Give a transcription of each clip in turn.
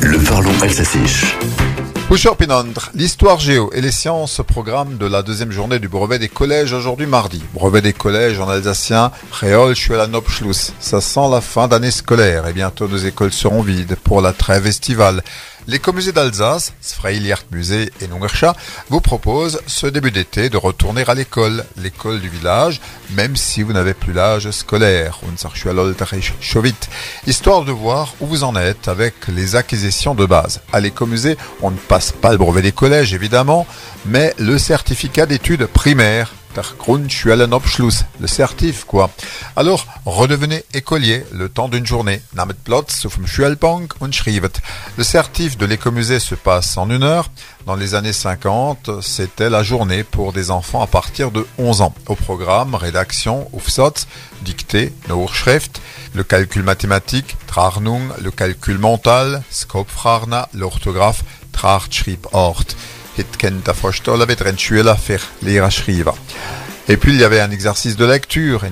Le parlons alsacien. Bonjour Pinandre, l'histoire géo et les sciences programme de la deuxième journée du brevet des collèges aujourd'hui mardi. Brevet des collèges en alsacien, Réol Schluss. Ça sent la fin d'année scolaire et bientôt nos écoles seront vides pour la trêve estivale. L'écomusée d'Alsace, Sfreiliert Musée et Nungerscha, vous propose ce début d'été de retourner à l'école, l'école du village, même si vous n'avez plus l'âge scolaire, histoire de voir où vous en êtes avec les acquisitions de base. À l'écomusée, on ne passe pas le brevet des collèges évidemment, mais le certificat d'études primaires Grundschulenabschluss, le certif quoi. Alors, redevenez écolier le temps d'une journée. Namet Platz und schrivet. Le certif de l'écomusée se passe en une heure. Dans les années 50, c'était la journée pour des enfants à partir de 11 ans. Au programme, rédaction, Aufsatz, dictée, Hochschrift, le calcul mathématique, Trarnung, le calcul mental, Skopfrarna, l'orthographe, Trartschriebort. Et puis il y avait un exercice de lecture,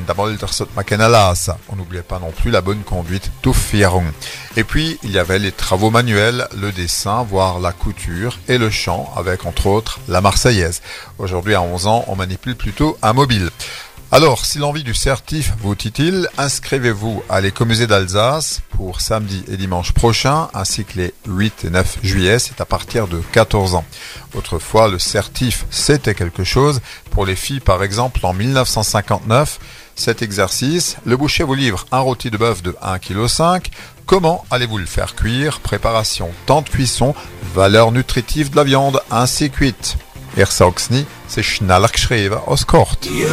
on n'oubliait pas non plus la bonne conduite, Et puis il y avait les travaux manuels, le dessin, voire la couture et le chant, avec entre autres la Marseillaise. Aujourd'hui à 11 ans, on manipule plutôt un mobile. Alors, si l'envie du certif vous titille, inscrivez-vous à l'écomusée d'Alsace pour samedi et dimanche prochain, ainsi que les 8 et 9 juillet, c'est à partir de 14 ans. Autrefois, le certif, c'était quelque chose. Pour les filles, par exemple, en 1959, cet exercice, le boucher vous livre un rôti de bœuf de 1,5 kg. Comment allez-vous le faire cuire? Préparation, temps de cuisson, valeur nutritive de la viande ainsi cuite.